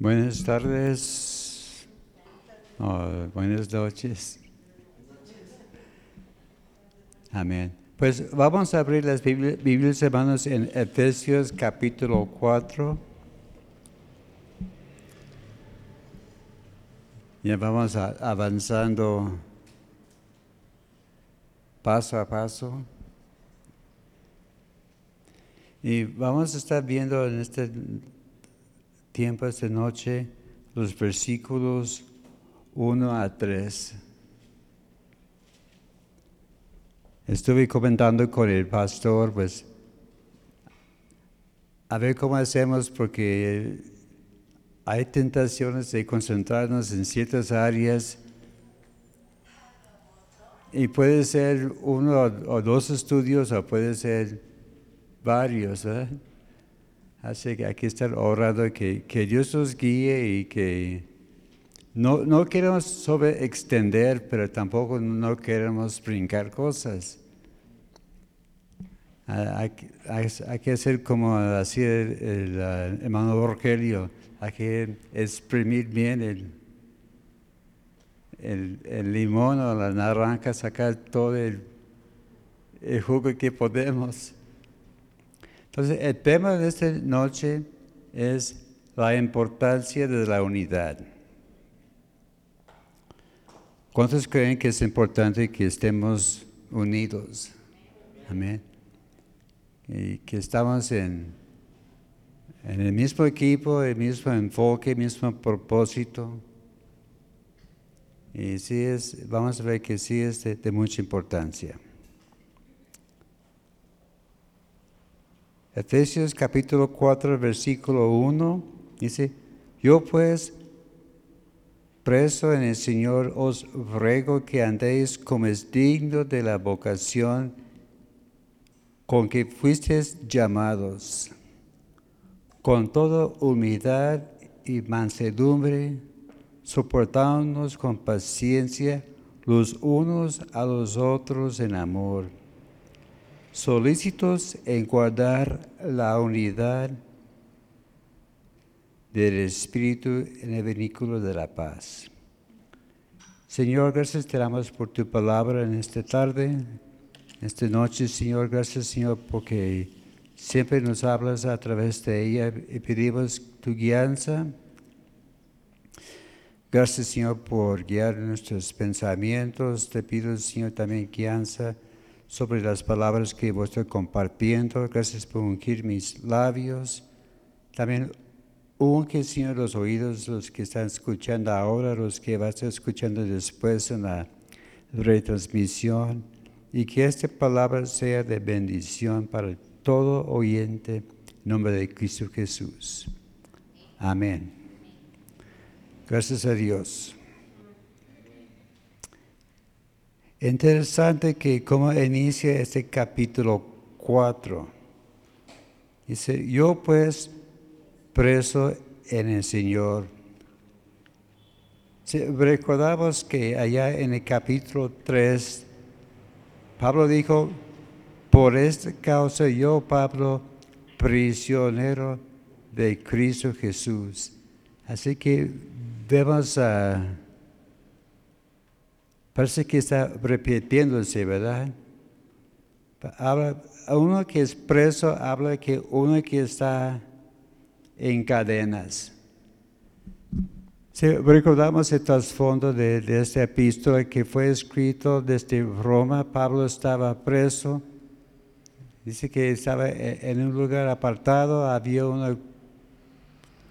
Buenas tardes. Oh, buenas noches. Amén. Pues vamos a abrir las Biblias, hermanos, en Efesios capítulo 4. Ya vamos a- avanzando paso a paso. Y vamos a estar viendo en este tiempo, esta noche, los versículos 1 a 3. Estuve comentando con el pastor, pues, a ver cómo hacemos, porque hay tentaciones de concentrarnos en ciertas áreas y puede ser uno o dos estudios o puede ser varios, ¿verdad? Así que hay que estar orando que, que Dios nos guíe y que no, no queremos sobre extender, pero tampoco no queremos brincar cosas. Hay, que- hay- que hacer como hacía el, el, ah, hermano Rogelio, hay que exprimir bien el, el, el limón o la naranja, sacar todo el, el jugo que podemos. Entonces, el tema de esta noche es la importancia de la unidad. ¿Cuántos creen que es importante que estemos unidos? Amén. Y que estamos en, en el mismo equipo, el mismo enfoque, el mismo propósito. Y sí es, vamos a ver que sí es de, de mucha importancia. Efesios capítulo 4, versículo 1, dice, yo pues, preso en el Señor, os ruego que andéis como es digno de la vocación con que fuisteis llamados, con toda humildad y mansedumbre, soportándonos con paciencia los unos a los otros en amor solícitos en guardar la unidad del Espíritu en el vehículo de la paz. Señor, gracias te damos por tu palabra en esta tarde, esta noche, Señor. Gracias, Señor, porque siempre nos hablas a través de ella y pedimos tu guianza. Gracias, Señor, por guiar nuestros pensamientos. Te pido, Señor, también guianza sobre las palabras que estoy compartiendo. Gracias por ungir mis labios. También unge, Señor, los oídos, los que están escuchando ahora, los que van a estar escuchando después en la retransmisión. Y que esta palabra sea de bendición para todo oyente. En nombre de Cristo Jesús. Amén. Gracias a Dios. Interesante que como inicia este capítulo 4. Dice, yo pues preso en el Señor. Si recordamos que allá en el capítulo 3, Pablo dijo, por esta causa yo, Pablo, prisionero de Cristo Jesús. Así que vemos a... Parece que está repitiéndose, ¿verdad? Habla, uno que es preso habla que uno que está en cadenas. Si recordamos el trasfondo de, de esta epístola que fue escrito desde Roma, Pablo estaba preso. Dice que estaba en un lugar apartado, había un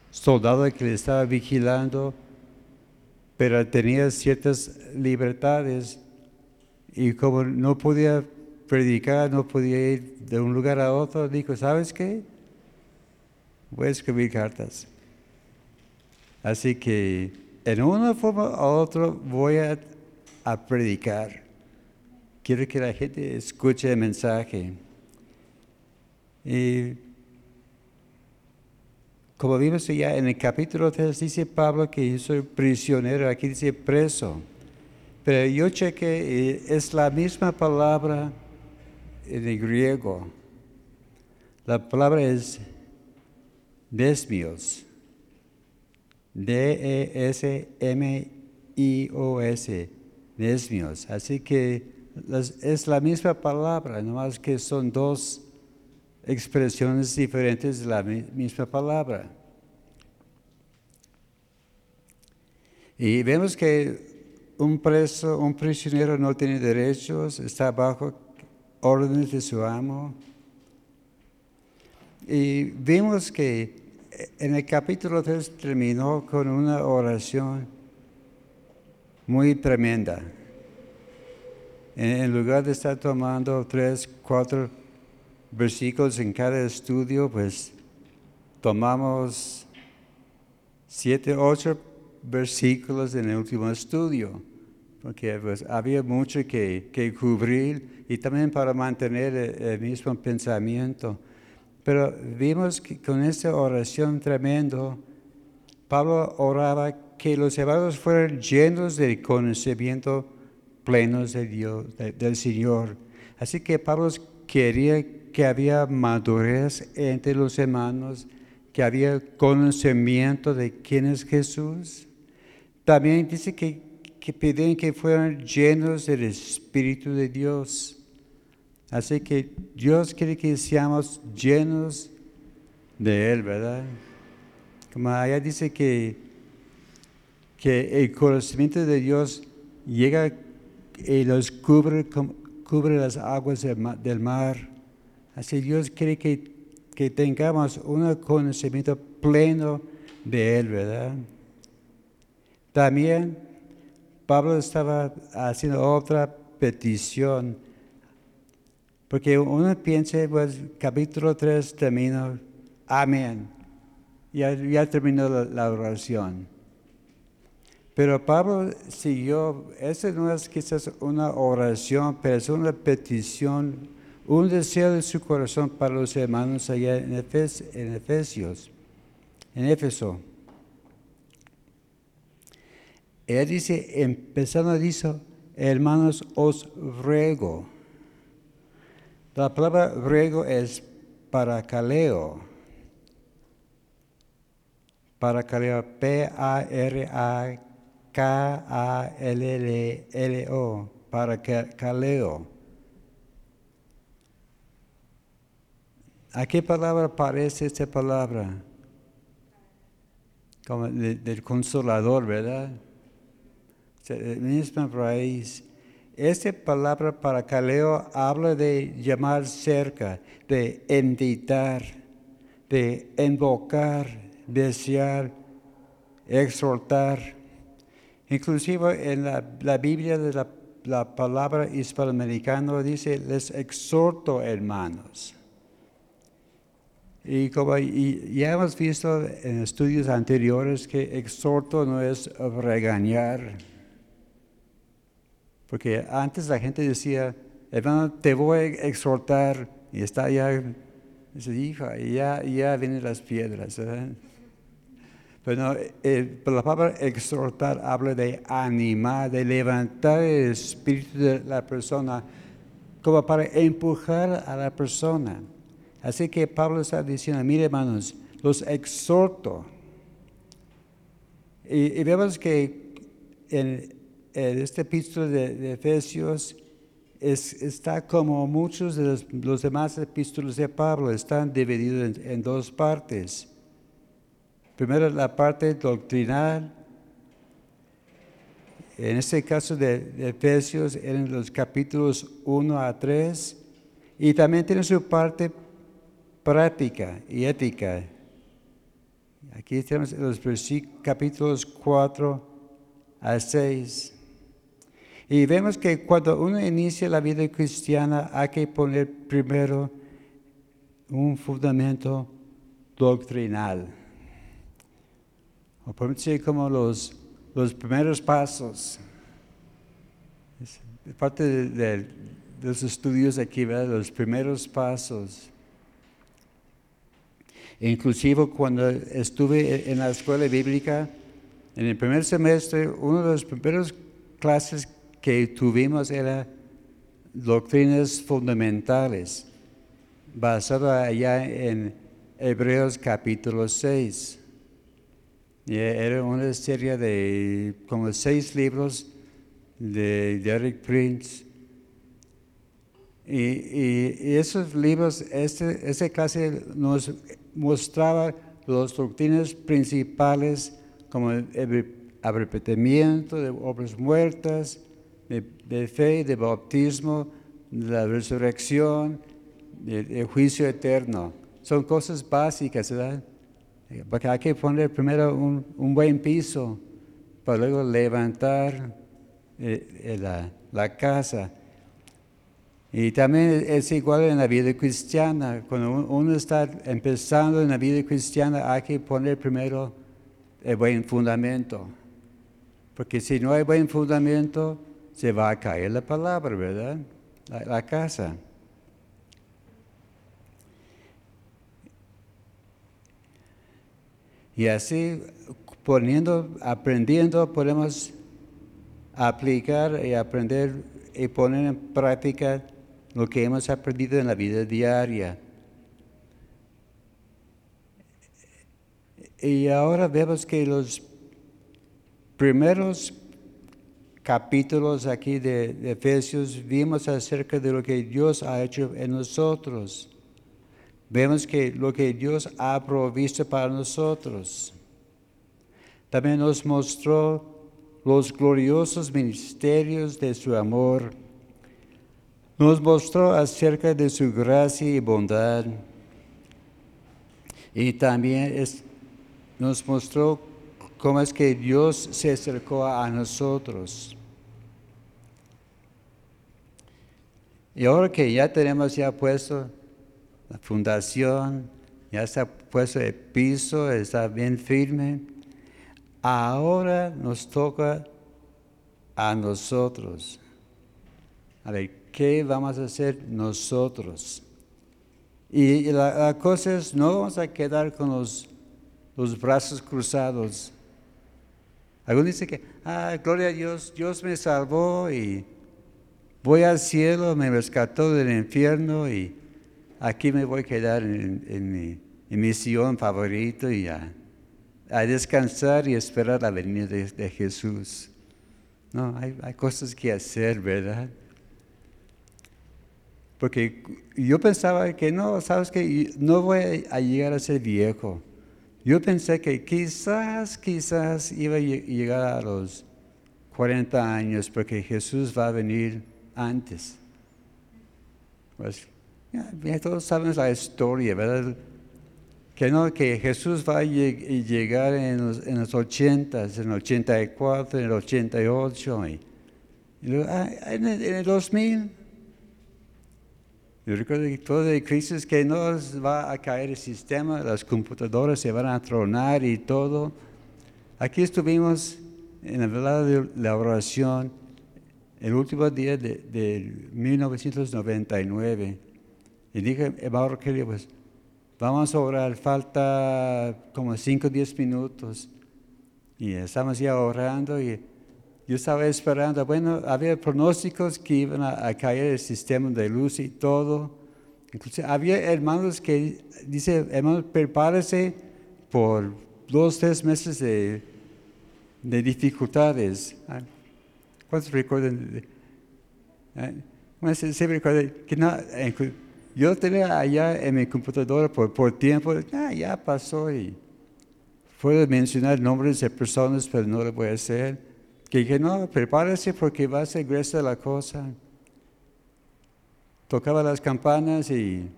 soldado que le estaba vigilando pero tenía ciertas libertades y como no podía predicar, no podía ir de un lugar a otro, dijo, ¿sabes qué? Voy a escribir cartas. Así que en una forma u otra voy a, a predicar. Quiero que la gente escuche el mensaje. Y como vimos ya en el capítulo 3, dice Pablo que yo soy prisionero, aquí dice preso. Pero yo chequé, es la misma palabra en el griego. La palabra es desmios. D-E-S-M-I-O-S, Nesmios. Así que es la misma palabra, nomás que son dos expresiones diferentes de la misma palabra. Y vemos que un preso, un prisionero no tiene derechos, está bajo órdenes de su amo. Y vimos que en el capítulo 3 terminó con una oración muy tremenda. En lugar de estar tomando tres, cuatro versículos en cada estudio, pues tomamos siete, ocho versículos en el último estudio, porque pues, había mucho que, que, cubrir y también para mantener el, mismo pensamiento. Pero vimos que con esta oración tremendo, Pablo oraba que los hermanos fueran llenos de conocimiento plenos de Dios, del Señor. Así que Pablo quería que había madurez entre los hermanos, que había conocimiento de quién es Jesús. También dice que, que piden que fueran llenos del Espíritu de Dios. Así que Dios quiere que seamos llenos de Él, ¿verdad? Como allá dice que, que el conocimiento de Dios llega y los cubre, cubre las aguas del mar. Así Dios quiere que, que tengamos un conocimiento pleno de Él, ¿verdad? También Pablo estaba haciendo otra petición, porque uno piensa, pues capítulo 3 terminó, amén, ya, ya terminó la, oración. Pero Pablo siguió, esa no es quizás una oración, pero es una petición, un deseo de su corazón para los hermanos allá en, en Efesios, en Éfeso. Él dice, empezando dice, hermanos, os ruego. La palabra ruego es para caleo. Para caleo, P-A-R-A-K-A-L-L-O, para ¿A qué palabra parece esta palabra? Como del consolador, ¿verdad? misma raíz. Esta palabra para caleo habla de llamar cerca, de invitar, de invocar, desear, exhortar. Inclusive en la, Biblia de la, la palabra hispanoamericana dice, les exhorto hermanos. Y como ya hemos visto en estudios anteriores que exhorto no es regañar, porque antes la gente decía, hermano, te voy a exhortar, y está ya, dice, hija, y ya, ya vienen las piedras. Pero eh, la palabra exhortar habla de animar, de levantar el espíritu de la persona, como para empujar a la persona. Así que Pablo está diciendo, mire hermanos, los exhorto. Y, vemos que en, este epístola de, Efesios está como muchos de los, demás epístolas de Pablo, están divididos en, dos partes. Primero la parte doctrinal, en este caso de, Efesios en los capítulos 1 a 3, y también tiene su parte práctica y ética. Aquí tenemos los capítulos 4 a 6. Y vemos que cuando uno inicia la vida cristiana hay que poner primero un fundamento doctrinal. O podemos decir como los, los primeros pasos. Es parte de, los estudios aquí, ¿verdad? Los primeros pasos. Inclusive cuando estuve en la escuela bíblica, en el primer semestre, uno de los primeros clases que tuvimos era doctrinas fundamentales, basada allá en Hebreos capítulo 6. Y era una serie de como seis libros de Derek Prince. Y, esos libros, esa clase nos mostraba las doctrinas principales como el arre- arrepentimiento de obras muertas, de, fe, de bautismo, de la resurrección, del juicio eterno. Son cosas básicas, ¿verdad? Porque hay que poner primero un, un buen piso para luego levantar eh, eh, la, la casa. Y también es igual en la vida cristiana. Cuando un- uno está empezando en la vida cristiana, hay que poner primero el buen fundamento. Porque si no hay buen fundamento, se va a caer la palabra, ¿verdad? La, la casa. Y así, poniendo, aprendiendo, podemos aplicar y aprender y poner en práctica lo que hemos aprendido en la vida diaria. Y ahora vemos que los primeros capítulos aquí de, Efesios vimos acerca de lo que Dios ha hecho en nosotros. Vemos que lo que Dios ha provisto para nosotros. También nos mostró los gloriosos ministerios de su amor. Nos mostró acerca de su gracia y bondad. Y también nos mostró cómo es que Dios se acercó a nosotros. Y ahora que ya tenemos ya puesto la fundación, ya está puesto el piso, está bien firme, ahora nos toca a nosotros. A ¿qué vamos a hacer nosotros? Y, la, cosa es, no vamos a quedar con los, los brazos cruzados. Algunos dicen que, ah, gloria a Dios, Dios me salvó y voy al cielo, me rescató del infierno y aquí me voy a quedar en, en mi, en mi sillón favorito y a, a descansar y esperar la venida de, de Jesús. No, hay, hay cosas que hacer, ¿verdad? Porque yo pensaba que no, sabes que no voy a llegar a ser viejo. Yo pensé que quizás, quizás iba a lle- llegar a los 40 años porque Jesús va a venir antes. Pues, todos sabemos la historia, ¿verdad? Que no, que Jesús va a llegar en los, en los 80, en el 84, en el 88, y, y luego, ah, en, el, en el 2000. Yo recuerdo que todo de crisis que nos va a caer el sistema, las computadoras se van a tronar y todo. Aquí estuvimos en la velada de la oración el último día de, de 1999. Y dije, hermano Rogelio, pues vamos a orar, falta como 5 o 10 minutos. Y estamos ya orando y yo estaba esperando, bueno, había pronósticos que iban a, caer el sistema de luz y todo. Incluso había hermanos que dice, hermanos, prepárese por dos, tres meses de, de dificultades. Ah, ¿Cuántos recuerdan? ah, bueno, se, se que no, yo tenía allá en mi computadora por, por tiempo, ah, ya pasó y puedo mencionar nombres de personas, pero no lo voy a hacer. Que dije, no, prepárese porque va a ser gruesa la cosa. Tocaba las campanas y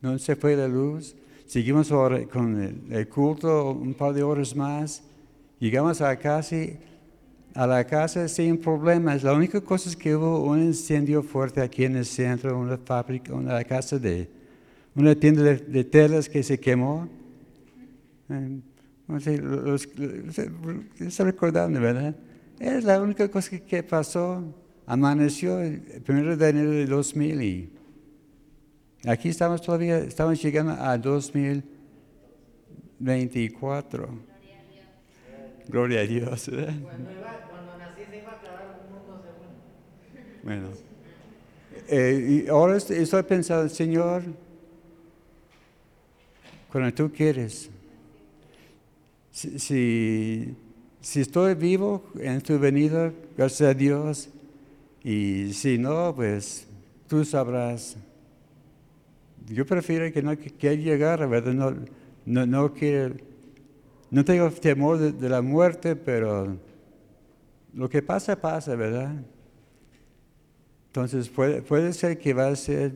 no se fue la luz. Seguimos con el, culto un par de horas más. Llegamos a casa, a la casa sin problemas. La única cosa es que hubo un incendio fuerte aquí en el centro, una fábrica, una casa de, una tienda de, de telas que se quemó. Eh, sé, los- los- se- recordando, ¿verdad? Es la única cosa que, que pasó. Amaneció el primero de enero de 2000 y aquí estamos todavía, estamos llegando a 2024. Gloria a Dios. ¿verdad? Cuando, iba, cuando nací se iba a acabar el mundo según. Bueno, eh, y ahora est- estoy pensando, Señor, cuando tú quieres. Si, si, estoy vivo en tu venida, gracias a Dios, y si no, pues tú sabrás. Yo prefiero que no quiera llegar, ¿verdad? No, no, no tengo temor de, de la muerte, pero lo que pasa, pasa, ¿verdad? Entonces puede, puede ser que va a ser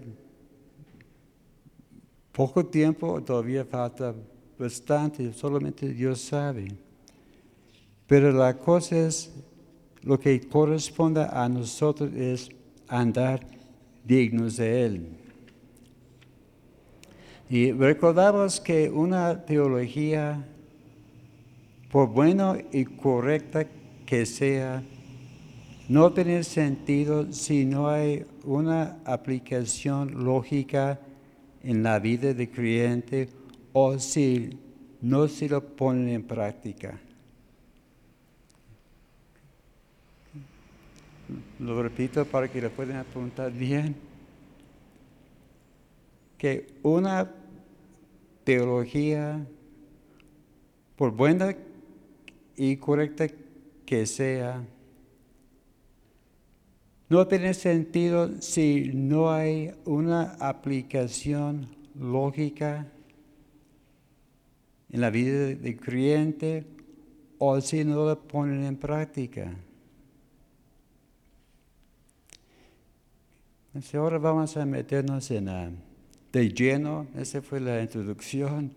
poco tiempo, todavía falta bastante, solamente Dios sabe. Pero la cosa es, lo que corresponde a nosotros es andar dignos de Él. Y recordamos que una teología, por buena y correcta que sea, no tiene sentido si no hay una aplicación lógica en la vida de creyente o si no se lo ponen en práctica. Lo repito para que lo puedan apuntar bien. Que una teología, por buena y correcta que sea, no tiene sentido si no hay una aplicación lógica en la vida del creyente o si no la ponen en práctica. Ahora vamos a meternos en de lleno, esa fue la introducción.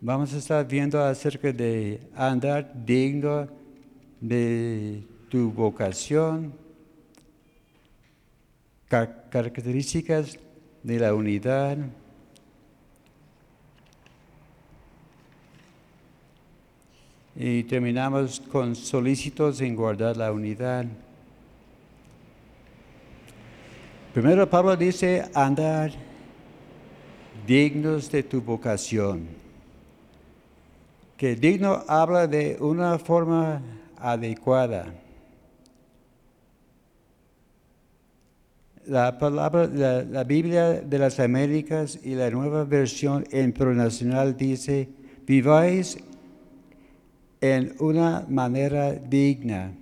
Vamos a estar viendo acerca de andar digno de tu vocación, características de la unidad. Y terminamos con solícitos en guardar la unidad. Primero Pablo dice andar dignos de tu vocación. Que digno habla de una forma adecuada. La palabra, la, la, Biblia de las Américas y la nueva versión internacional dice, viváis en una manera digna.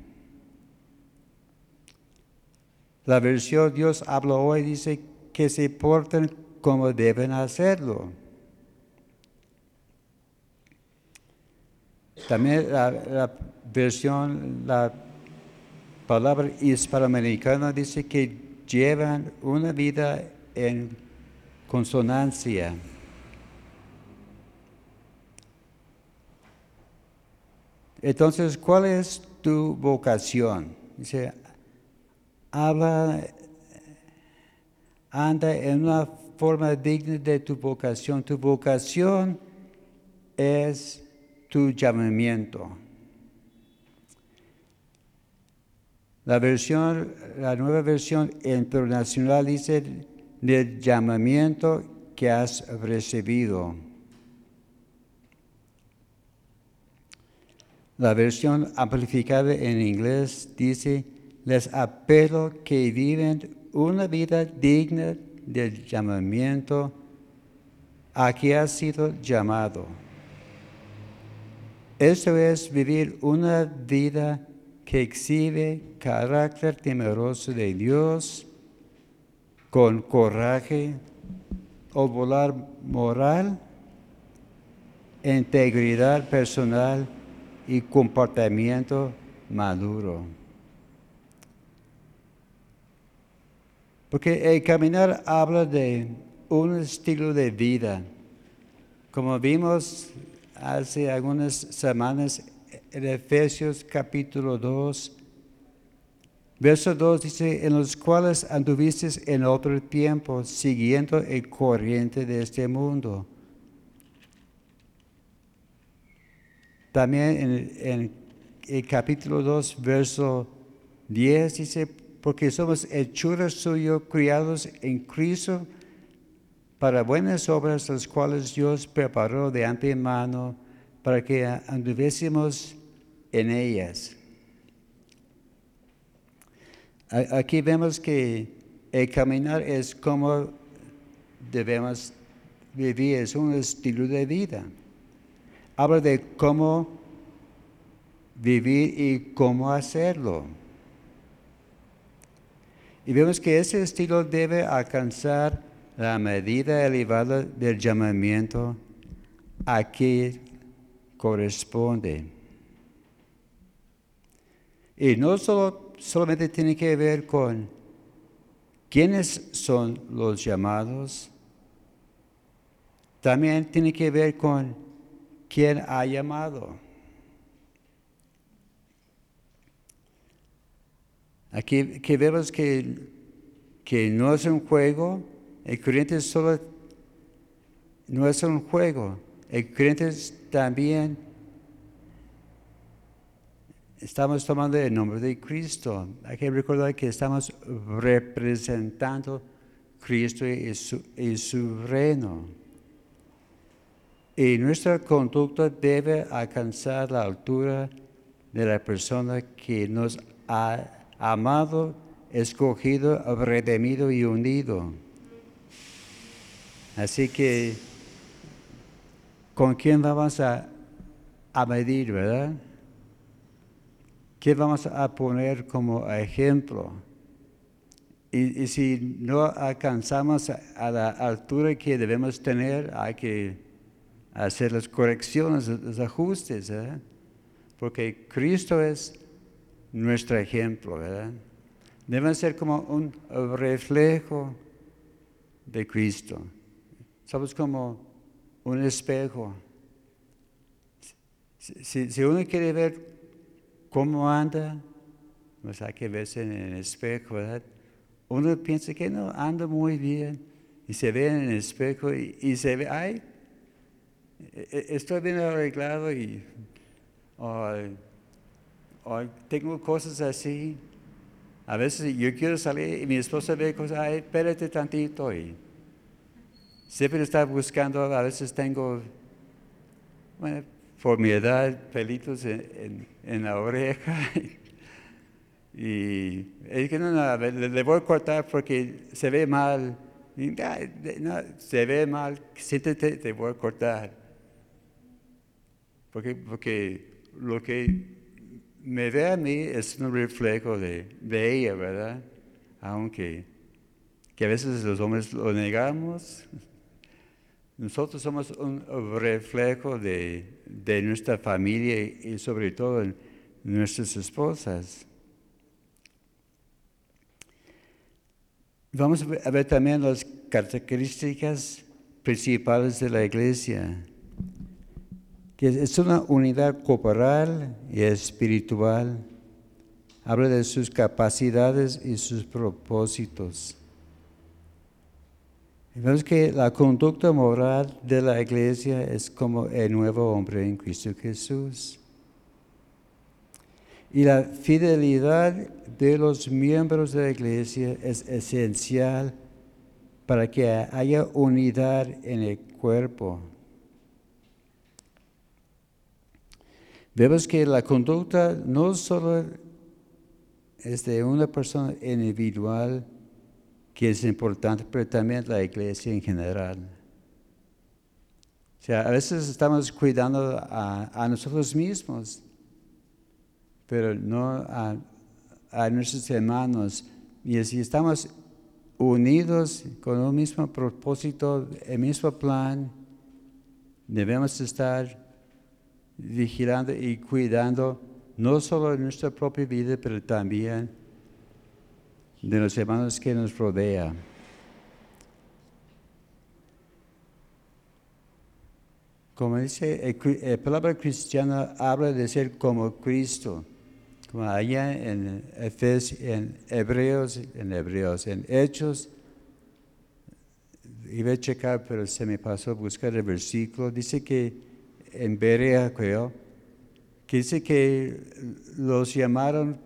La versión Dios habla hoy dice que se porten como deben hacerlo. También la, la versión, la palabra hispanoamericana dice que llevan una vida en consonancia. Entonces, ¿cuál es tu vocación? Dice, habla, anda en una forma digna de tu vocación. Tu vocación es tu llamamiento. La versión, la nueva versión internacional dice del llamamiento que has recibido. La versión amplificada en inglés dice, les apelo que viven una vida digna del llamamiento a que has sido llamado. Esto es vivir una vida que exhibe carácter temeroso de Dios, con coraje o volar moral, integridad personal y comportamiento maduro. Porque el caminar habla de un estilo de vida. Como vimos hace algunas semanas en Efesios capítulo 2, verso 2 dice, en los cuales anduviste en otro tiempo, siguiendo el corriente de este mundo. También en, el capítulo 2, verso 10 dice, porque somos hechuras suyas, criados en Cristo, para buenas obras, las cuales Dios preparó de antemano para que anduviésemos en ellas. Aquí vemos que el caminar es como debemos vivir, es un estilo de vida. Habla de cómo vivir y cómo hacerlo. Y vemos que ese estilo debe alcanzar la medida elevada del llamamiento a que corresponde. Y no solo, solamente tiene que ver con quiénes son los llamados, también tiene que ver con quién ha llamado. Aquí, vemos que, que no es un juego, el creyente solo no es un juego, el creyente también estamos tomando el nombre de Cristo. Hay que recordar que estamos representando Cristo y su, y su reino. Y nuestra conducta debe alcanzar la altura de la persona que nos ha amado, escogido, redimido y unido. Así que, ¿con quién vamos a, medir, verdad? ¿Qué vamos a poner como ejemplo? Y, si no alcanzamos a, la altura que debemos tener, hay que hacer las correcciones, los ajustes, ¿verdad? Porque Cristo es nuestro ejemplo, ¿verdad? Deben ser como un reflejo de Cristo. Somos como un espejo. Si, uno quiere ver cómo anda, pues hay que verse en el espejo, ¿verdad? Uno piensa que no, anda muy bien. Y se ve en el espejo y, se ve, ay, estoy bien arreglado y tengo cosas así. A veces yo quiero salir y mi esposa ve cosas, ay, espérate tantito. Y siempre está buscando, a veces tengo, bueno, por mi edad, pelitos en, la oreja. y es que no, no le, voy a cortar porque se ve mal. no, se ve mal, siéntete, te voy a cortar. Porque, porque lo que me ve a mí es un reflejo de, ella, ¿verdad? Aunque que a veces los hombres lo negamos, nosotros somos un reflejo de, nuestra familia y sobre todo nuestras esposas. Vamos a ver también las características principales de la iglesia que es una unidad corporal y espiritual. Habla de sus capacidades y sus propósitos. vemos que la conducta moral de la iglesia es como el nuevo hombre en Cristo Jesús. Y la fidelidad de los miembros de la iglesia es esencial para que haya unidad en el cuerpo. Vemos que la conducta no solo es de una persona individual, que es importante, pero también la iglesia en general. O sea, a veces estamos cuidando a, nosotros mismos, pero no a, a, nuestros hermanos. Y si estamos unidos con un mismo propósito, el mismo plan, debemos estar vigilando y cuidando no solo de nuestra propia vida, pero también de los hermanos que nos rodean. Como dice, la palabra cristiana habla de ser como Cristo, como allá en, Hebreos, en Hebreos, en Hechos, iba a checar, pero se me pasó buscar el versículo, dice que en Berea, creo, que dice que los llamaron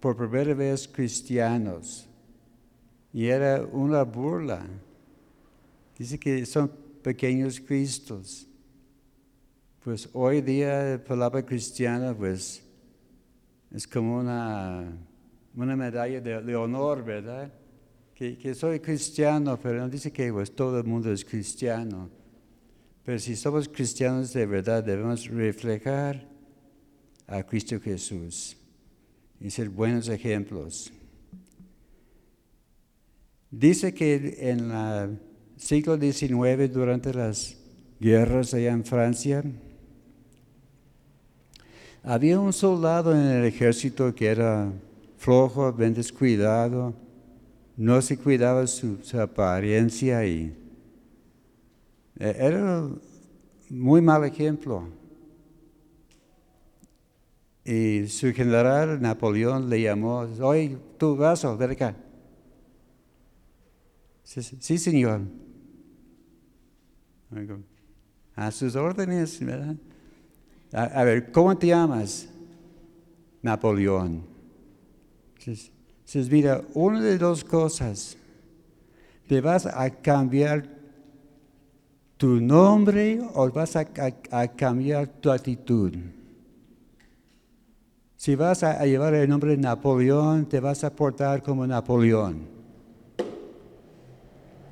por primera vez cristianos y era una burla. Dice que son pequeños cristos. Pues hoy día la palabra cristiana pues es como una, una medalla de, honor, ¿verdad? que, que soy cristiano, pero no dice que pues, todo el mundo es cristiano. Pero si somos cristianos de verdad, debemos reflejar a Cristo Jesús y ser buenos ejemplos. Dice que en el siglo XIX, durante las guerras allá en Francia, había un soldado en el ejército que era flojo, bien descuidado, no se cuidaba su, su apariencia y era muy mal ejemplo. Y su general Napoleón le llamó, oye, tú vas a ver acá. Sí, sí, señor. A sus órdenes, ¿verdad? A, a ver, ¿cómo te llamas? Napoleón. Entonces, mira, una de dos cosas. Te vas a cambiar tu nombre o vas a, cambiar tu actitud. Si vas a, llevar el nombre Napoleón, te vas a portar como Napoleón.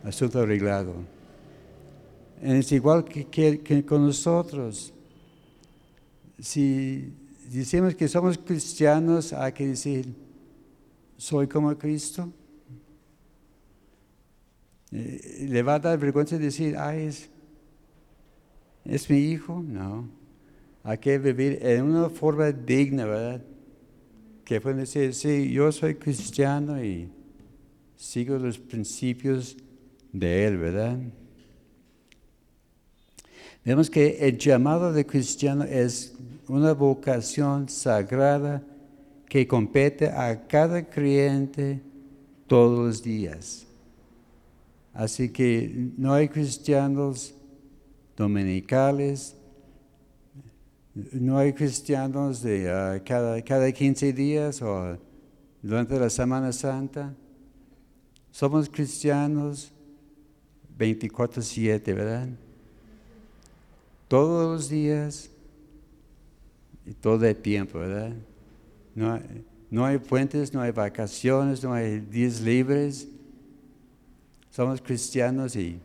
Asunto arreglado. Es igual que, con nosotros. Si decimos que somos cristianos, hay que decir, soy como Cristo. Eh, ¿Le va a dar vergüenza decir, ay, es, es mi hijo? No. Hay que vivir en una forma digna, ¿verdad? Que pueden decir, sí, yo soy cristiano y sigo los principios de Él, ¿verdad? Vemos que el llamado de cristiano es una vocación sagrada que compete a cada creyente todos los días. Así que no hay cristianos dominicales, no hay cristianos de ah, cada, cada 15 días o durante la Semana Santa. Somos cristianos 24/7, ¿verdad? Todos los días y todo el tiempo, ¿verdad? No hay, no hay puentes, no hay vacaciones, no hay días libres. Somos cristianos y,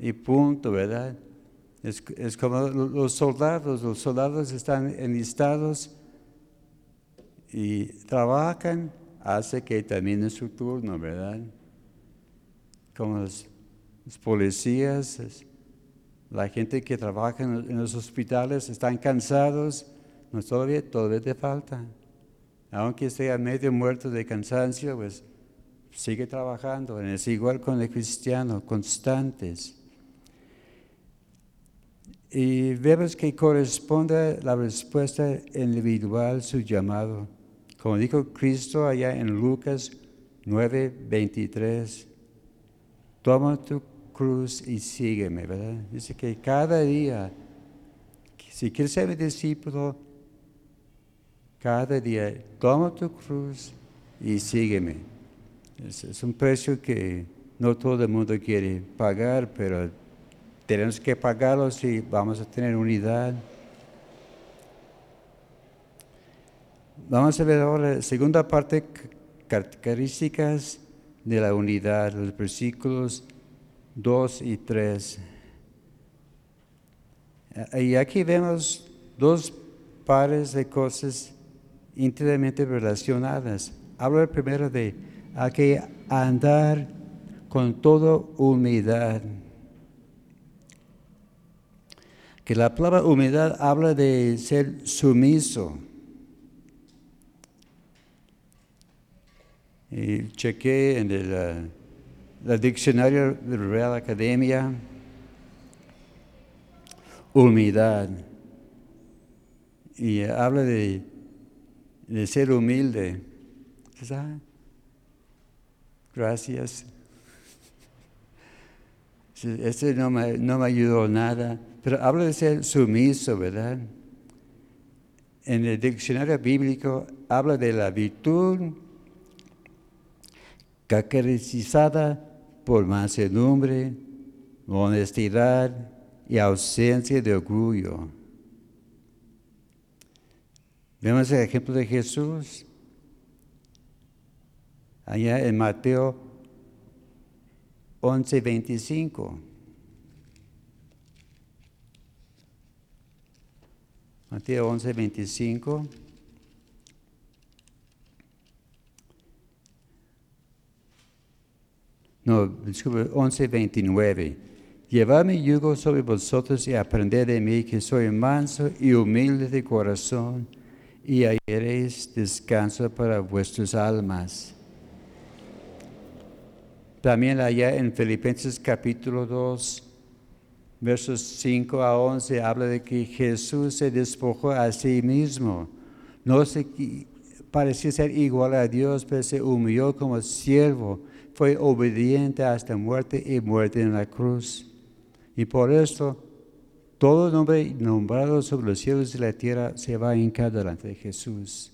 y punto, ¿verdad? Es, como los soldados, los soldados están enlistados y trabajan, hace que termine su turno, ¿verdad? Como los, policías, la gente que trabaja en, los hospitales están cansados, no todavía, todavía te falta. Aunque esté medio muerto de cansancio, pues sigue trabajando. Es igual con el cristiano, constantes. Y vemos que corresponde la respuesta individual su llamado. Como dijo Cristo allá en Lucas 9, 23, toma tu cruz y sígueme, ¿verdad? Dice que cada día, si quieres ser mi discípulo, cada día toma tu cruz y sígueme. Es, es un precio que no todo el mundo quiere pagar, pero tenemos que pagarlo si vamos a tener unidad. Vamos a ver ahora la segunda parte, características de la unidad, los versículos 2 y 3. Y aquí vemos dos pares de cosas íntimamente relacionadas. Habla primero de hay que andar con toda humildad. Que la palabra humildad habla de ser sumiso. Y chequé en el, eh, el diccionario de la Real Academia, humildad. Y habla de, de ser humilde. "Ah, gracias. Sí, Este no me, no me ayudó nada, pero habla de ser sumiso, ¿verdad? En el diccionario bíblico habla de la virtud caracterizada por mansedumbre, honestidad y ausencia de orgullo. Vemos el ejemplo de Jesús allá en Mateo 11:25. Mateo 11:25. No, disculpe, 11:29. Llevad mi yugo sobre vosotros y aprended de mí que soy manso y humilde de corazón y hallaréis descanso para vuestras almas. También allá en Filipenses capítulo 2, versos 5 a 11, habla de que Jesús se despojó a sí mismo. No se parecía ser igual a Dios, pero se humilló como siervo. Fue obediente hasta muerte y muerte en la cruz. Y por esto, todo nombre nombrado sobre los cielos y la tierra se va a hincar delante de Jesús.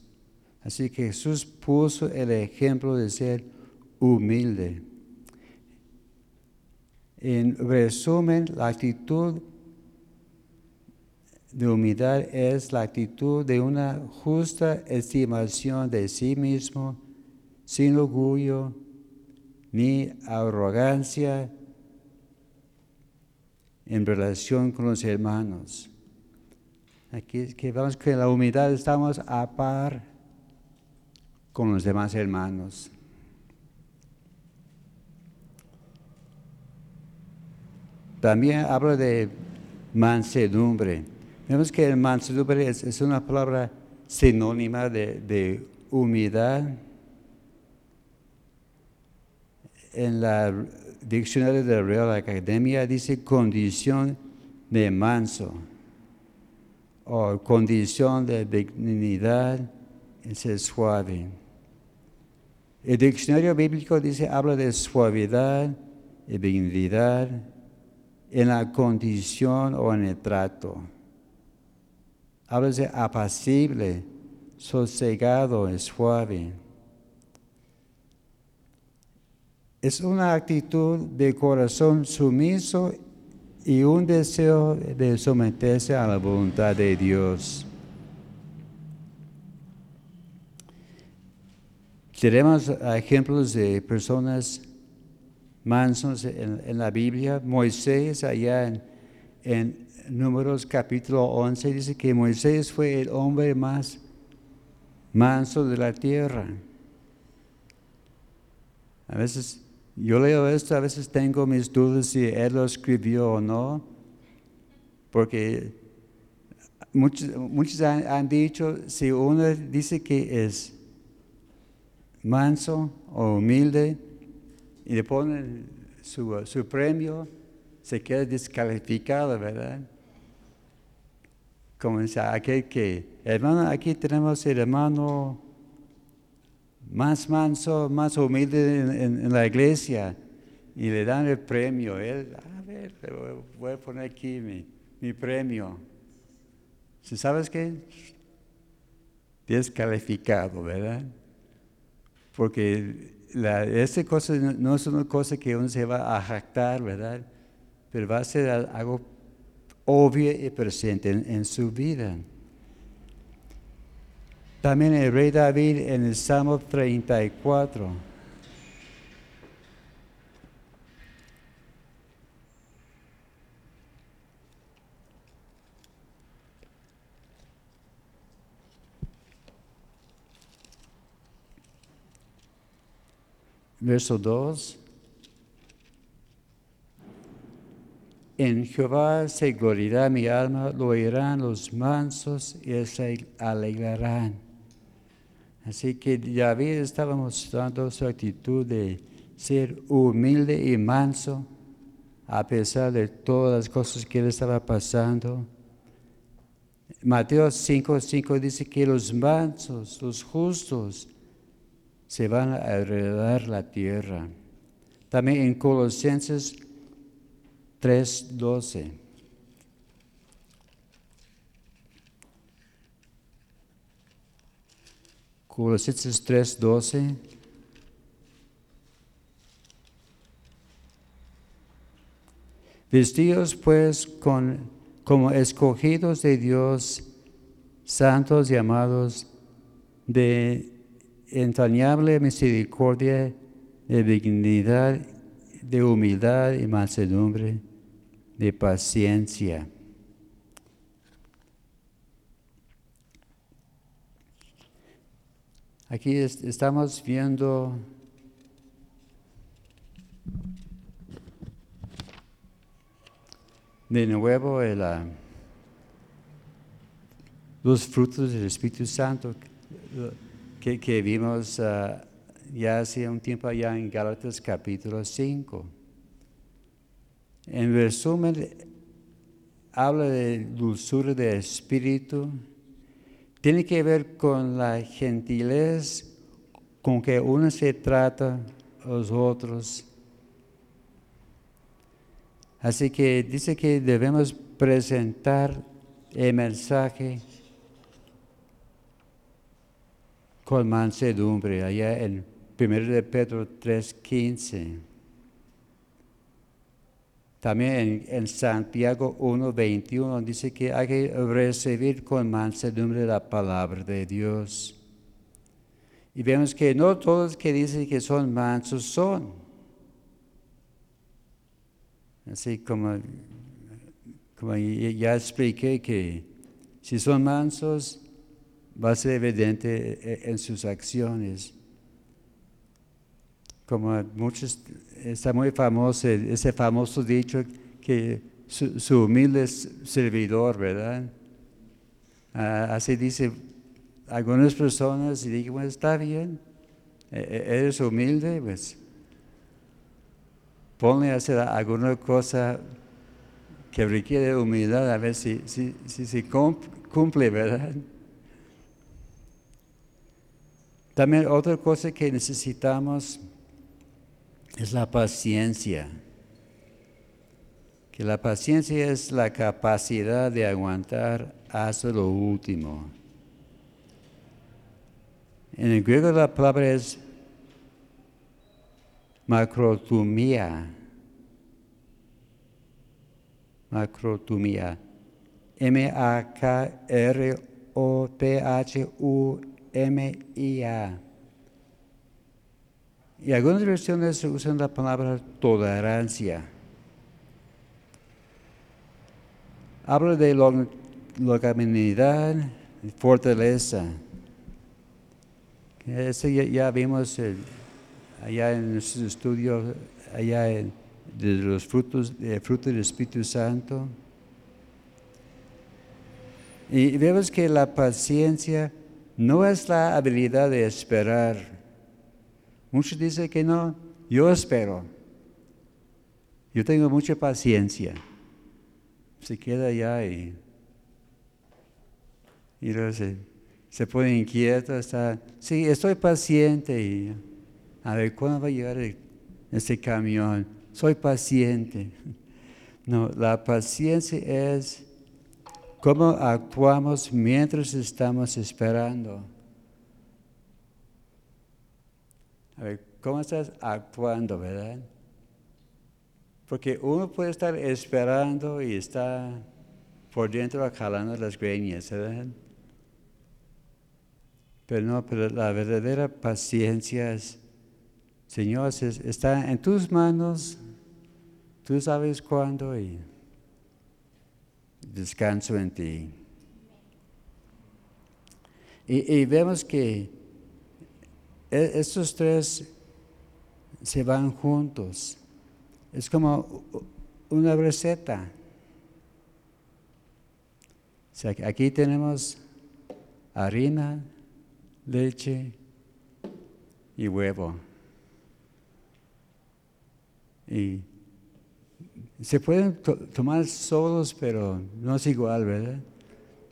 Así que Jesús puso el ejemplo de ser humilde. En resumen, la actitud de humildad es la actitud de una justa estimación de sí mismo, sin orgullo ni arrogancia en relación con los hermanos. Aquí que vamos que la humildad estamos a par con los demás hermanos. También habla de mansedumbre. Vemos que mansedumbre es, una palabra sinónima de, humildad. En la diccionario de la Real Academia dice condición de manso o condición de dignidad, es suave. El diccionario bíblico dice, habla de suavidad y dignidad en la condición o en el trato. Habla de apacible, sosegado suave. Es una actitud de corazón sumiso y un deseo de someterse a la voluntad de Dios. Tenemos ejemplos de personas mansos en, la Biblia. Moisés, allá en, en Números capítulo 11, dice que Moisés fue el hombre más manso de la tierra. A veces yo leo esto, a veces tengo mis dudas si él lo escribió o no, porque muchos, muchos han, dicho, si uno dice que es manso o humilde y le ponen su, su premio, se queda descalificado, ¿verdad? Dice aquel que, hermano, aquí tenemos el hermano más manso, más humilde en, la iglesia y le dan el premio. Él, a ver, voy a poner aquí mi, premio. ¿Sabes qué? Descalificado, ¿verdad? Porque la, esa cosa no es una cosa que uno se va a jactar, ¿verdad? Pero va a ser algo obvio y presente en su vida. También el rey David en el Salmo 34. Verso 2. En Jehová se gloriará mi alma, lo oirán los mansos y se alegrarán. Así que David estaba mostrando su actitud de ser humilde y manso a pesar de todas las cosas que él estaba pasando. Mateo 5:5 5 dice que los mansos, los justos, se van a heredar la tierra. También en Colosenses 3:12. Colosenses 3:12. Vestidos pues con, como escogidos de Dios, santos y amados, de entrañable misericordia, de dignidad, de humildad y mansedumbre, de paciencia. Aquí es- estamos viendo de nuevo el, ah, los frutos del Espíritu Santo que, vimos ah, ya hace un tiempo allá en Gálatas capítulo 5. En resumen, habla de dulzura de espíritu, tiene que ver con la gentilez con que uno se trata a los otros. Así que dice que debemos presentar el mensaje con mansedumbre, allá en 1 de Pedro 3:15. También en, en Santiago 1:21 dice que hay que recibir con mansedumbre la palabra de Dios. Y vemos que no todos que dicen que son mansos son. Así como, como ya expliqué que si son mansos, va a ser evidente e, en sus acciones. Como muchos, está muy famoso ese famoso dicho que su, su humilde servidor, ¿verdad? Así dice algunas personas y digo, bueno, está bien, e, e, eres humilde, pues ponle a hacer alguna cosa que requiere humildad a ver si, si, si se cumple, ¿verdad? También otra cosa que necesitamos es la paciencia. Que la paciencia es la capacidad de aguantar hasta lo último. En el griego la palabra es macrotumía. Macrotumía. M-A-K-R-O-T-H-U-M-I-A. Y algunas versiones usan la palabra tolerancia. Habla de longanimidad y fortaleza. Eso ya, vimos allá en nuestros estudios, allá en, los frutos, de frutos del Espíritu Santo. Y vemos que la paciencia no es la habilidad de esperar. Muchos dicen que no, yo espero. Yo tengo mucha paciencia. Se queda allá y, luego se, se pone inquieto, está, sí, estoy paciente y a ver cuándo va a llegar este camión. Soy paciente. No, la paciencia es cómo actuamos mientras estamos esperando. A ver, ¿cómo estás actuando, verdad? Porque uno puede estar esperando y está por dentro jalando las greñas, ¿verdad? Pero no, pero la verdadera paciencia es, Señor, está en tus manos, tú sabes cuándo y descanso en ti. Y, vemos que estos tres se van juntos. Es como una receta. Aquí tenemos harina, leche y huevo. Y se pueden to tomar solos, pero no es igual, ¿verdad?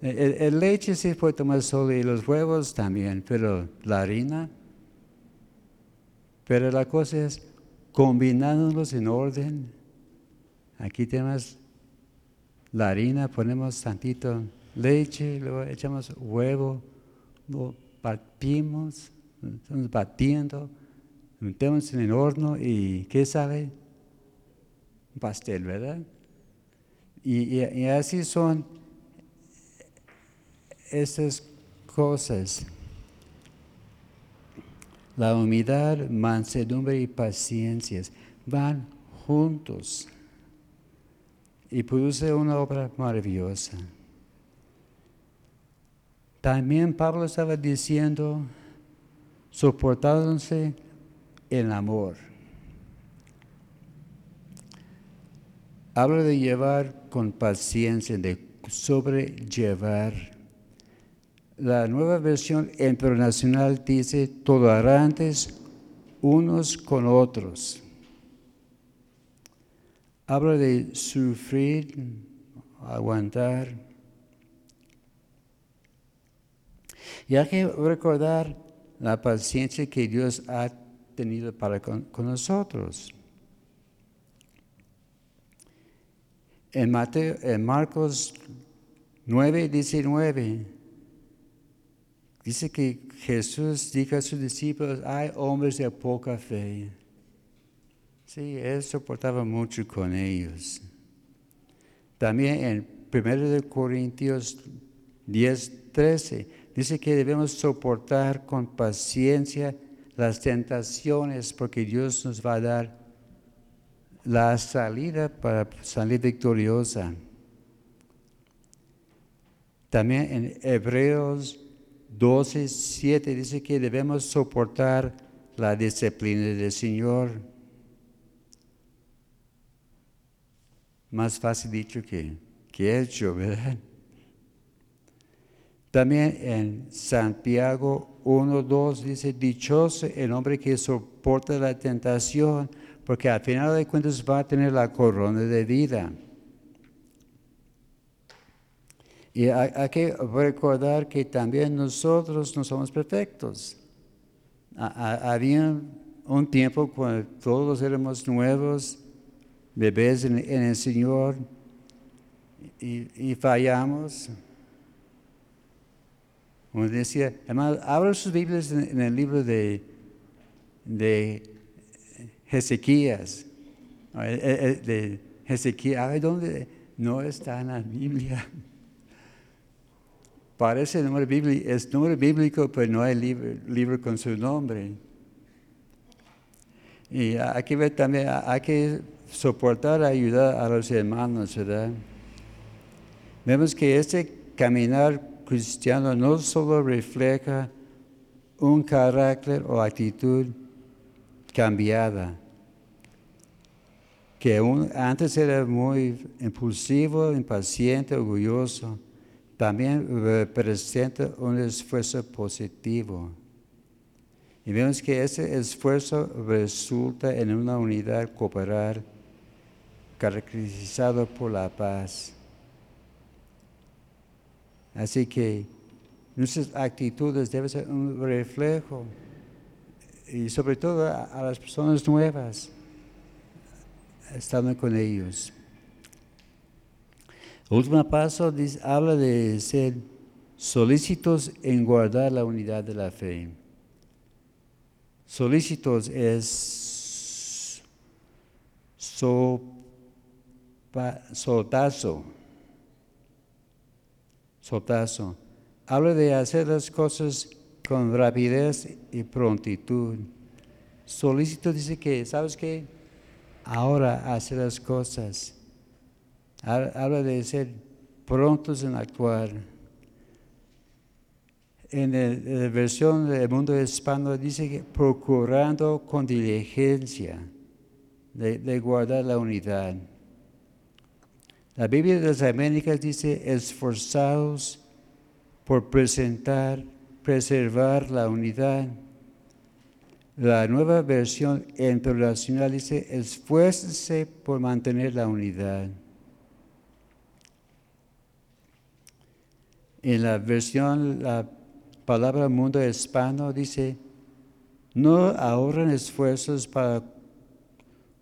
El, el, leche sí puede tomar solo y los huevos también, pero la harina. Pero la cosa es combinándolos en orden. Aquí tenemos la harina, ponemos tantito leche, luego echamos huevo, lo partimos, estamos batiendo, metemos en el horno y ¿qué sabe? Pastel, ¿verdad? Y, así son estas cosas. La humildad, mansedumbre y paciencia van juntos y produce una obra maravillosa. También Pablo estaba diciendo, soportándose en amor. Habla de llevar con paciencia, de sobrellevar. La nueva versión internacional dice tolerantes unos con otros. Habla de sufrir, aguantar. Y hay que recordar la paciencia que Dios ha tenido para con, con nosotros. En, Mateo, en Marcos 9, 19, dice que Jesús dijo a sus discípulos, hay hombres de poca fe. Sí, él soportaba mucho con ellos. También en 1 Corintios 10, 13, dice que debemos soportar con paciencia las tentaciones porque Dios nos va a dar la salida para salir victoriosa. También en Hebreos 12, 7 dice que debemos soportar la disciplina del Señor. Más fácil dicho que, que hecho, ¿verdad? También en Santiago 1, 2 dice, dichoso el hombre que soporta la tentación, porque al final de cuentas va a tener la corona de vida. Y hay, que recordar que también nosotros no somos perfectos. había un tiempo cuando todos éramos nuevos, bebés en, el Señor, y, fallamos. Como decía, hermano, abra sus Biblias en, el libro de, de Ezequías, de Ezequías, ¿dónde? No está en la Biblia. Parece número bíblico, es número bíblico, pero no hay libro, con su nombre. Y hay que ver también, hay que soportar, ayudar a los hermanos, ¿verdad? Vemos que este caminar cristiano no solo refleja un carácter o actitud cambiada, que antes era muy impulsivo, impaciente, orgulloso, también representa un esfuerzo positivo. Y vemos que ese esfuerzo resulta en una unidad cooperar caracterizado por la paz. Así que nuestras actitudes deben ser un reflejo y sobre todo a, las personas nuevas, estando con ellos. El último paso habla de ser solícitos en guardar la unidad de la fe. Solícitos es sotazo. Sotazo. Habla de hacer las cosas con rapidez y prontitud. Solícito dice que, ¿sabes qué? Ahora hacer las cosas habla de ser prontos en actuar. En, la versión del mundo hispano dice que procurando con diligencia de, guardar la unidad. La Biblia de las Américas dice esforzados por presentar, preservar la unidad. La nueva versión internacional dice esfuércese por mantener la unidad. En la versión, la palabra mundo hispano dice, no ahorren esfuerzos para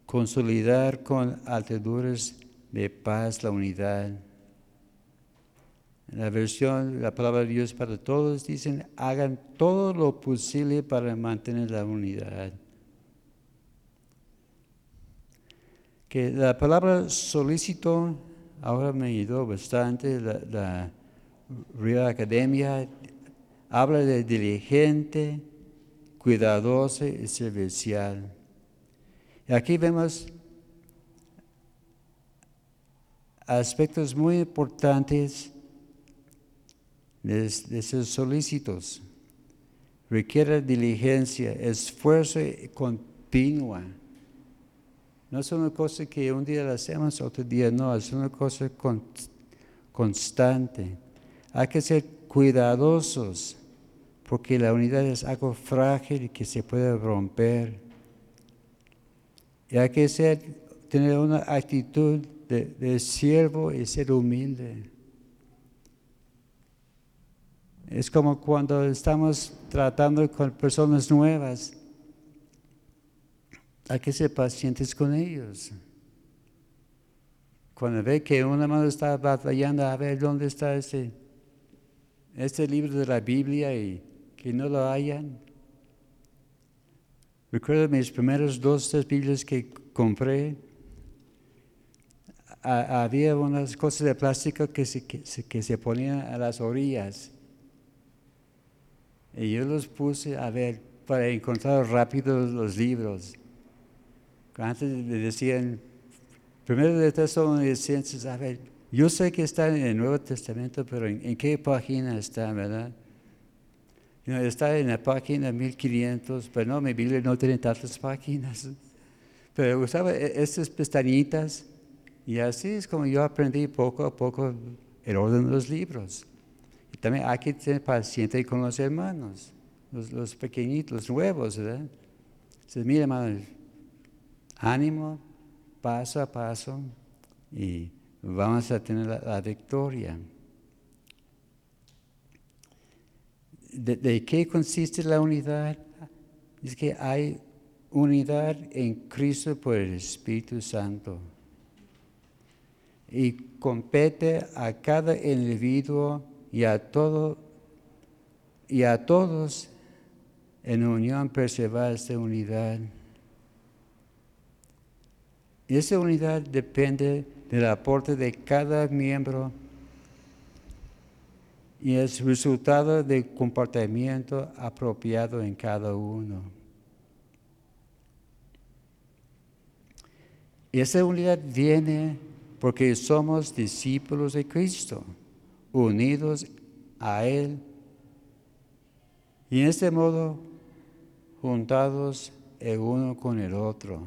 consolidar con altaduras de paz la unidad. La versión, la palabra de Dios para todos, dicen, hagan todo lo posible para mantener la unidad. Que la palabra solicito ahora me ayudó bastante, la Real Academia habla de diligente, cuidadoso y servicial. Y aquí vemos aspectos muy importantes de, ser solícitos. Requiere diligencia, esfuerzo continua. No es una cosa que un día la hacemos, otro día no, es una cosa con- constante. Hay que ser cuidadosos porque la unidad es algo frágil que se puede romper. Y hay que ser, tener una actitud de siervo y ser humilde. Es como cuando estamos tratando con personas nuevas. Hay que ser pacientes con ellos. Cuando ve que una mano está batallando a ver dónde está este, este libro de la Biblia y que no lo hayan. Recuerdo mis primeros dos, tres Biblias que compré. Ha- había unas cosas de plástico que, se, que se ponían a las orillas. Y yo los puse a ver para encontrar rápido los libros. Antes me decían, primero de Tesalonicenses, a ver, yo sé que está en el Nuevo Testamento, pero ¿en, en qué página está, verdad? No, está en la página 1500, pero no, mi Biblia no tiene tantas páginas. Pero usaba e- estas pestañitas y así es como yo aprendí poco a poco el orden de los libros. También hay que ser paciente con los hermanos, los, los pequeñitos, los nuevos, ¿verdad? Mira, hermano, ánimo, paso a paso, y vamos a tener la, la victoria. ¿De, de qué consiste la unidad? Es que hay unidad en Cristo por el Espíritu Santo. Y compete a cada individuo y a todo y a todos en unión preservar esta unidad. Y esa unidad depende del aporte de cada miembro y es resultado de comportamiento apropiado en cada uno. Y esa unidad viene porque somos discípulos de Cristo, unidos a Él. Y en este modo, juntados el uno con el otro.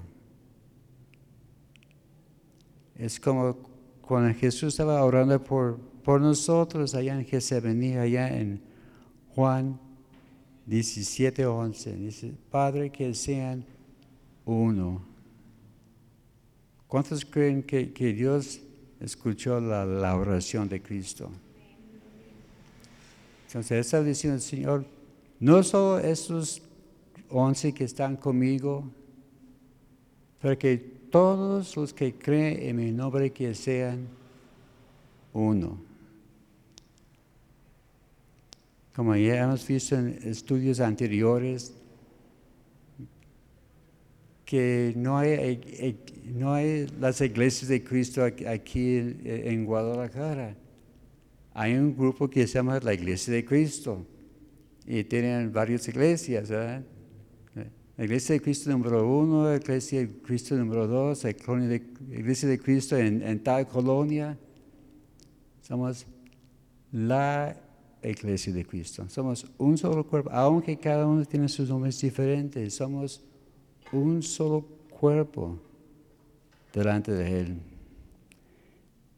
Es como cuando Jesús estaba orando por, por nosotros allá en Getsemaní, allá en Juan 17, 11. Dice, Padre, que sean uno. ¿Cuántos creen que, que Dios escuchó la, la oración de Cristo? Entonces, está diciendo el Señor, no solo estos once que están conmigo, pero que todos los que creen en mi nombre que sean uno. Como ya hemos visto en estudios anteriores, que no hay, las iglesias de Cristo aquí en Guadalajara. Hay un grupo que se llama la Iglesia de Cristo y tienen varias iglesias. ¿verdad? La Iglesia de Cristo número uno, la Iglesia de Cristo número dos, la Iglesia de Cristo en, en tal colonia. Somos la Iglesia de Cristo. Somos un solo cuerpo, aunque cada uno tiene sus nombres diferentes. Somos un solo cuerpo delante de Él.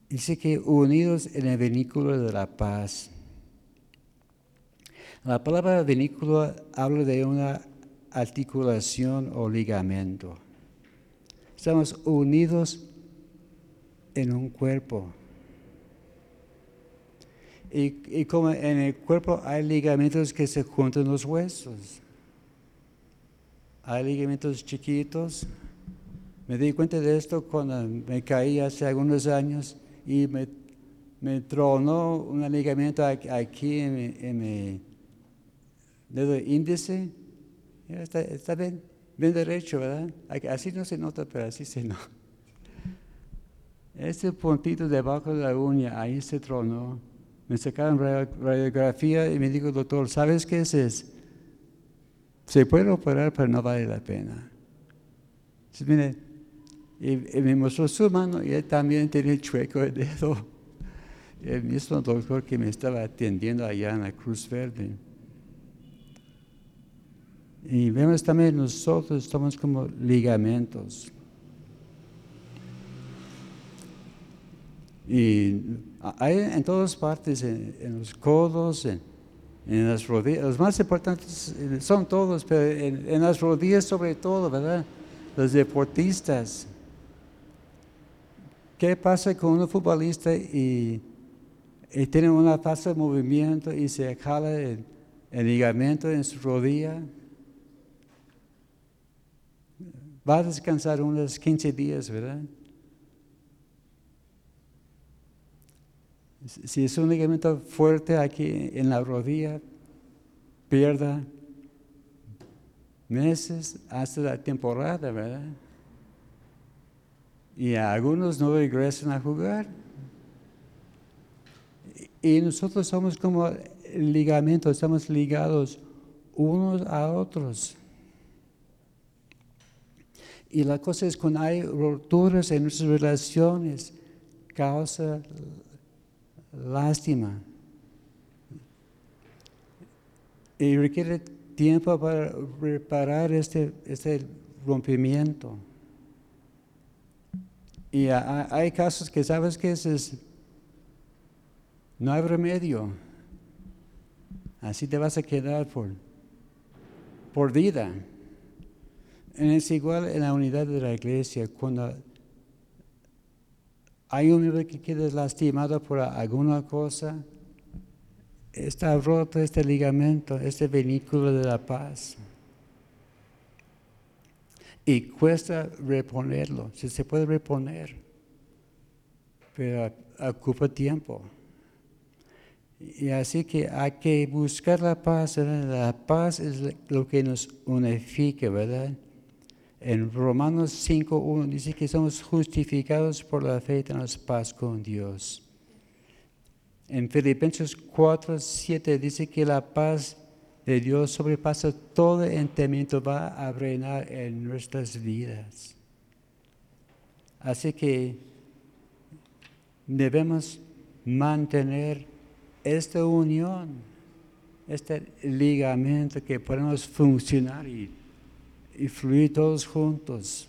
Dice que unidos en el vínculo de la paz. La palabra vínculo habla de una articulación o ligamento. Estamos unidos en un cuerpo. Y, y como en el cuerpo hay ligamentos que se juntan los huesos. Hay ligamentos chiquitos. Me di cuenta de esto cuando me caí hace algunos años y me, me tronó un ligamento aquí- en mi, en mi dedo índice. Está, está bien, bien derecho, ¿verdad? Así no se nota, pero así se nota. Este puntito debajo de la uña, ahí se tronó. Me sacaron radio- radiografía y me dijo, doctor, ¿sabes qué es eso? Se puede operar, pero no vale la pena. Dice, mire, Y, me mostró su mano y él también tenía chueco el dedo. El mismo doctor que me estaba atendiendo allá en la Cruz Verde. Y vemos también nosotros somos como ligamentos. Y hay en todas partes, en, los codos, en, en las rodillas. Los más importantes eh, son todos, pero en las rodillas sobre todo, ¿verdad? Los deportistas. ¿Qué pasa con un futbolista y, tiene una falta de movimiento y se jala el, el ligamento en su rodilla? Va a descansar unos 15 días, ¿verdad? Si es un ligamento fuerte aquí en la rodilla, pierda meses hasta la temporada, ¿verdad? Y algunos no regresan a jugar. Y nosotros somos como ligamentos, estamos ligados unos a otros. Y la cosa es cuando hay roturas en nuestras relaciones, causa lástima. Y requiere tiempo para reparar este, este rompimiento. Y ha- hay casos que sabes que es, no hay remedio. Así te vas a quedar por, por vida. Es igual en la unidad de la iglesia, cuando hay un miembro que queda lastimado por alguna cosa, está roto este ligamento, este vehículo de la paz. Y cuesta reponerlo, si se puede reponer, pero ocupa tiempo. Y así que hay que buscar la paz. La paz es lo que nos unifica, ¿verdad? En Romanos 5.1 dice que somos justificados por la fe y tenemos paz con Dios. En Filipenses 4.7 dice que la paz de Dios sobrepasa todo entendimiento, va a reinar en nuestras vidas. Así que debemos mantener esta unión, este ligamento que podemos funcionar y y fluir todos juntos.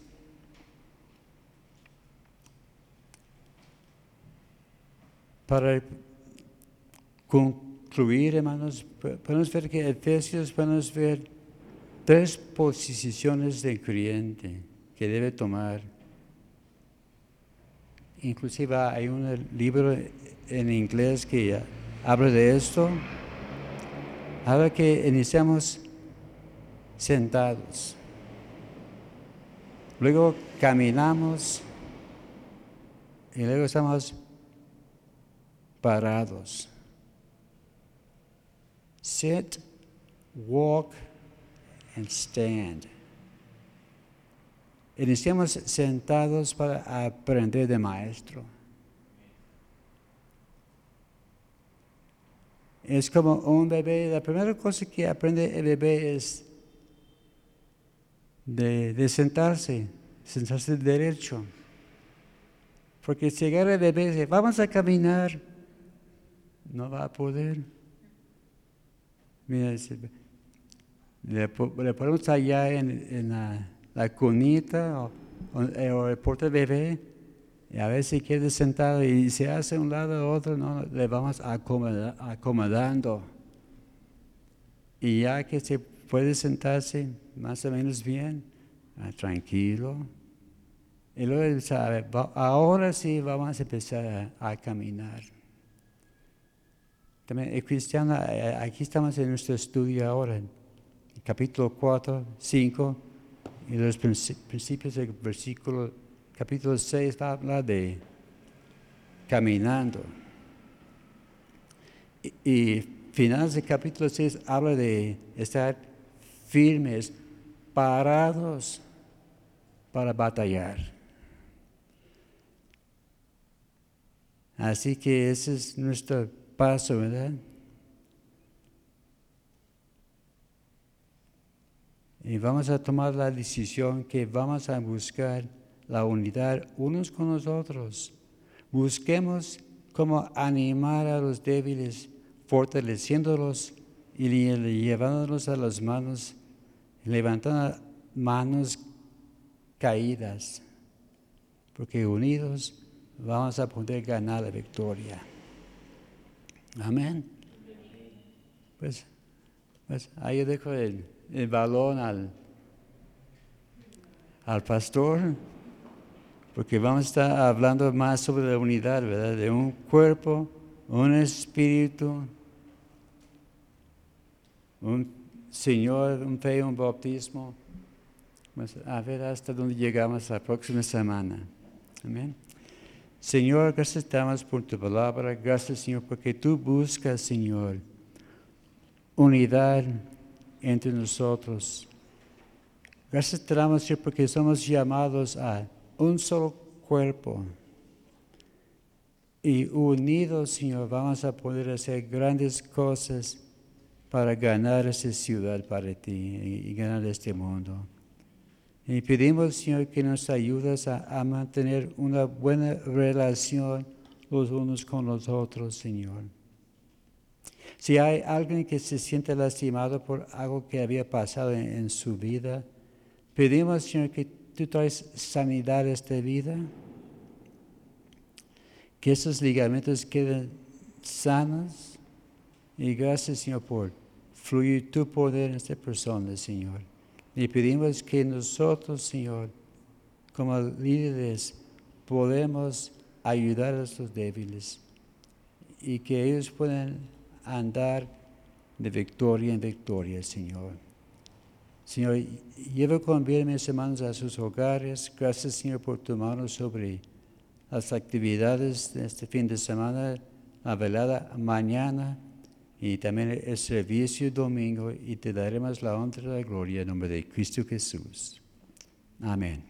Para concluir, hermanos, podemos ver que Efesios, podemos ver tres posiciones del creyente que debe tomar. Inclusive hay un libro en inglés que habla de esto. Habla que iniciamos sentados. Luego caminamos y luego estamos parados. Sit, walk, and stand. Iniciamos sentados para aprender de maestro. Es como un bebé, la primera cosa que aprende el bebé es de, sentarse, sentarse derecho. Porque si agarra el bebé y dice, vamos a caminar, no va a poder. Mira, le, le ponemos allá en, la, la cunita o, eh, el porte bebé y a ver si quiere sentado y se hace un lado o otro, no, le vamos acomoda- acomodando. Y ya que se puede sentarse más o menos bien, ah, tranquilo. Y luego él sabe, "Va- ahora sí vamos a empezar a caminar. También eh, aquí estamos en nuestro estudio ahora, en capítulo 4, 5, y los princi- principios del versículo, capítulo 6 va a hablar de caminando. Y, y finales del capítulo 6 habla de estar firmes, parados para batallar. Así que ese es nuestro paso, ¿verdad? Y vamos a tomar la decisión que vamos a buscar la unidad unos con los otros. Busquemos cómo animar a los débiles, fortaleciéndolos y llevándolos a las manos, levantando manos caídas, porque unidos vamos a poder ganar la victoria. Amén. Pues, pues ahí dejo el, el balón al, al pastor, porque vamos a estar hablando más sobre la unidad, ¿verdad? De un cuerpo, un espíritu, un Señor, un fe, un bautismo. Pues, a ver hasta dónde llegamos la próxima semana. Amén. Señor, gracias te damos por tu palabra. Gracias, Señor, porque tú buscas, Señor, unidad entre nosotros. Gracias te damos, Señor, porque somos llamados a un solo cuerpo. Y unidos, Señor, vamos a poder hacer grandes cosas para ganar esa ciudad para ti y ganar este mundo. Y pedimos, Señor, que nos ayudes a, mantener una buena relación los unos con los otros, Señor. Si hay alguien que se siente lastimado por algo que había pasado en, su vida, pedimos, Señor, que tú traes sanidad a esta vida, que esos ligamentos queden sanos. Y gracias, Señor, por fluir tu poder en esta persona, Señor. Y pedimos que nosotros, Señor, como líderes, podemos ayudar a estos débiles y que ellos puedan andar de victoria en victoria, Señor. Señor, lleva con bien mis hermanos a sus hogares. Gracias, Señor, por tu mano sobre las actividades de este fin de semana, la velada mañana y también el servicio domingo y te daremos la honra y la gloria en nombre de Cristo Jesús. Amén.